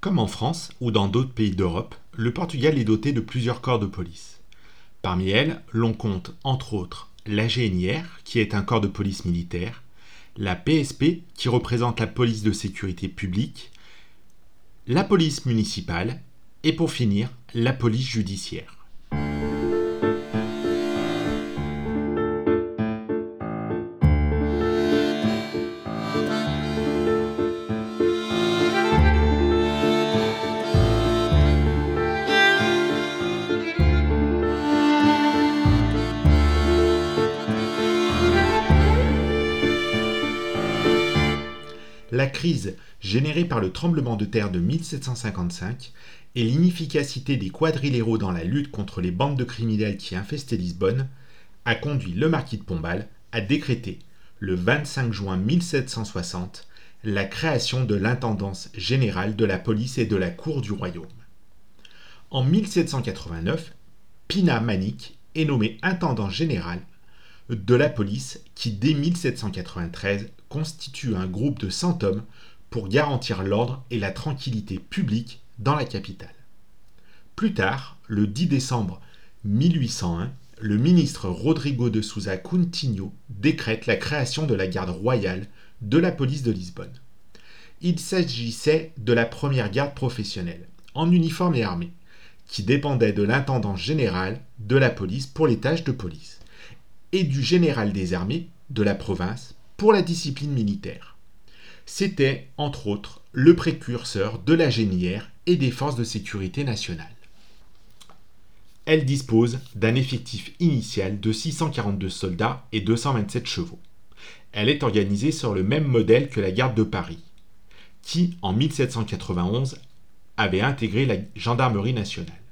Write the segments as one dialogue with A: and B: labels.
A: Comme en France ou dans d'autres pays d'Europe, le Portugal est doté de plusieurs corps de police. Parmi elles, l'on compte entre autres la GNIR, qui est un corps de police militaire, la PSP, qui représente la police de sécurité publique, la police municipale et pour finir, la police judiciaire. La crise générée par le tremblement de terre de 1755 et l'inefficacité des quadriléraux dans la lutte contre les bandes de criminels qui infestaient Lisbonne a conduit le marquis de Pombal à décréter le 25 juin 1760 la création de l'intendance générale de la police et de la cour du royaume. En 1789, Pina Manic est nommé intendant général de la police qui, dès 1793, constitue un groupe de 100 hommes pour garantir l'ordre et la tranquillité publique dans la capitale. Plus tard, le 10 décembre 1801, le ministre Rodrigo de Souza Coutinho décrète la création de la garde royale de la police de Lisbonne. Il s'agissait de la première garde professionnelle, en uniforme et armée, qui dépendait de l'intendant général de la police pour les tâches de police, et du général des armées de la province pour la discipline militaire. C'était, entre autres, le précurseur de la génière et des forces de sécurité nationale. Elle dispose d'un effectif initial de 642 soldats et 227 chevaux. Elle est organisée sur le même modèle que la garde de Paris, qui, en 1791, avait intégré la gendarmerie nationale.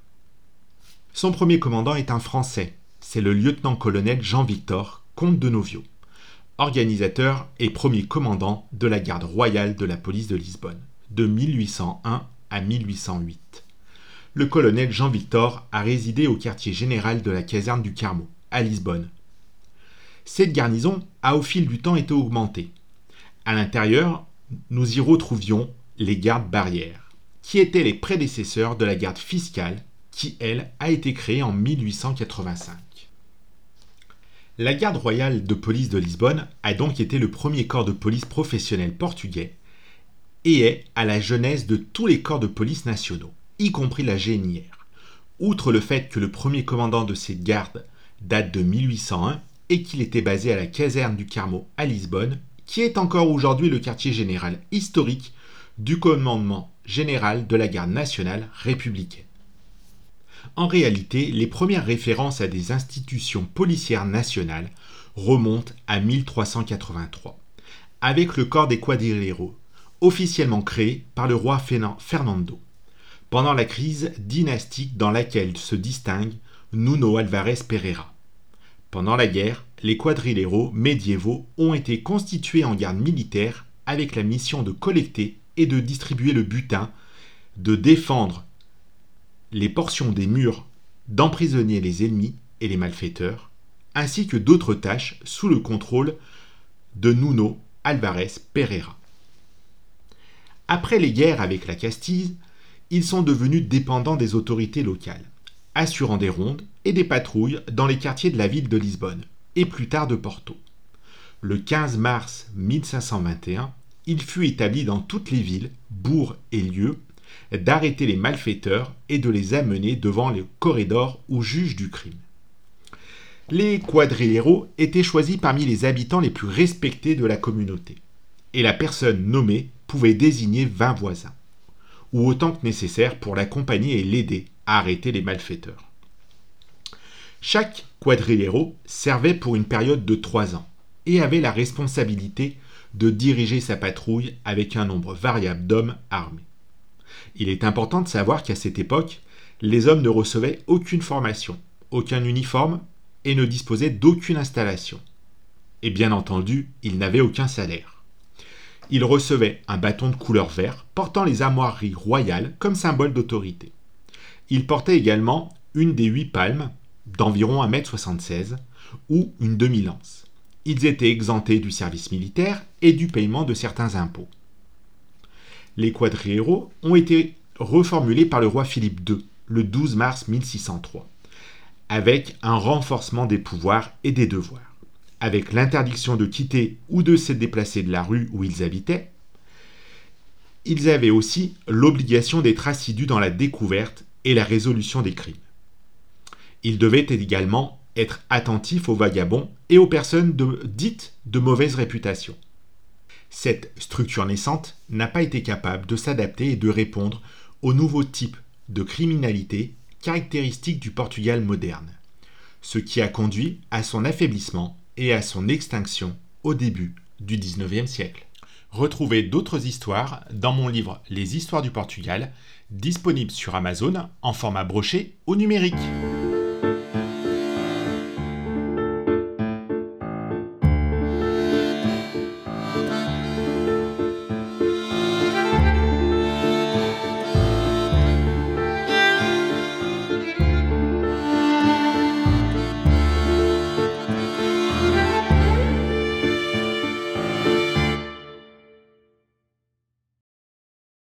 A: Son premier commandant est un Français, c'est le lieutenant-colonel Jean-Victor, comte de Novio organisateur et premier commandant de la garde royale de la police de Lisbonne, de 1801 à 1808. Le colonel Jean-Victor a résidé au quartier général de la caserne du Carmo, à Lisbonne. Cette garnison a au fil du temps été augmentée. À l'intérieur, nous y retrouvions les gardes barrières, qui étaient les prédécesseurs de la garde fiscale, qui, elle, a été créée en 1885. La garde royale de police de Lisbonne a donc été le premier corps de police professionnel portugais et est à la genèse de tous les corps de police nationaux, y compris la GNIR. Outre le fait que le premier commandant de cette garde date de 1801 et qu'il était basé à la caserne du Carmo à Lisbonne, qui est encore aujourd'hui le quartier général historique du commandement général de la garde nationale républicaine. En réalité, les premières références à des institutions policières nationales remontent à 1383, avec le corps des quadriléros, officiellement créé par le roi Fernando, pendant la crise dynastique dans laquelle se distingue Nuno Alvarez Pereira. Pendant la guerre, les quadriléros médiévaux ont été constitués en garde militaire avec la mission de collecter et de distribuer le butin, de défendre les portions des murs d'emprisonner les ennemis et les malfaiteurs, ainsi que d'autres tâches sous le contrôle de Nuno Alvarez Pereira. Après les guerres avec la Castille, ils sont devenus dépendants des autorités locales, assurant des rondes et des patrouilles dans les quartiers de la ville de Lisbonne, et plus tard de Porto. Le 15 mars 1521, il fut établi dans toutes les villes, bourgs et lieux d'arrêter les malfaiteurs et de les amener devant les corridors ou juges du crime. Les quadriléros étaient choisis parmi les habitants les plus respectés de la communauté, et la personne nommée pouvait désigner 20 voisins, ou autant que nécessaire pour l'accompagner et l'aider à arrêter les malfaiteurs. Chaque quadriléro servait pour une période de trois ans et avait la responsabilité de diriger sa patrouille avec un nombre variable d'hommes armés. Il est important de savoir qu'à cette époque, les hommes ne recevaient aucune formation, aucun uniforme et ne disposaient d'aucune installation. Et bien entendu, ils n'avaient aucun salaire. Ils recevaient un bâton de couleur vert portant les armoiries royales comme symbole d'autorité. Ils portaient également une des huit palmes, d'environ 1m76, ou une demi-lance. Ils étaient exemptés du service militaire et du paiement de certains impôts. Les quadriéraux ont été reformulés par le roi Philippe II le 12 mars 1603, avec un renforcement des pouvoirs et des devoirs, avec l'interdiction de quitter ou de se déplacer de la rue où ils habitaient. Ils avaient aussi l'obligation d'être assidus dans la découverte et la résolution des crimes. Ils devaient également être attentifs aux vagabonds et aux personnes dites de mauvaise réputation. Cette structure naissante n'a pas été capable de s'adapter et de répondre aux nouveaux types de criminalité caractéristiques du Portugal moderne, ce qui a conduit à son affaiblissement et à son extinction au début du XIXe siècle. Retrouvez d'autres histoires dans mon livre Les histoires du Portugal, disponible sur Amazon en format broché ou numérique.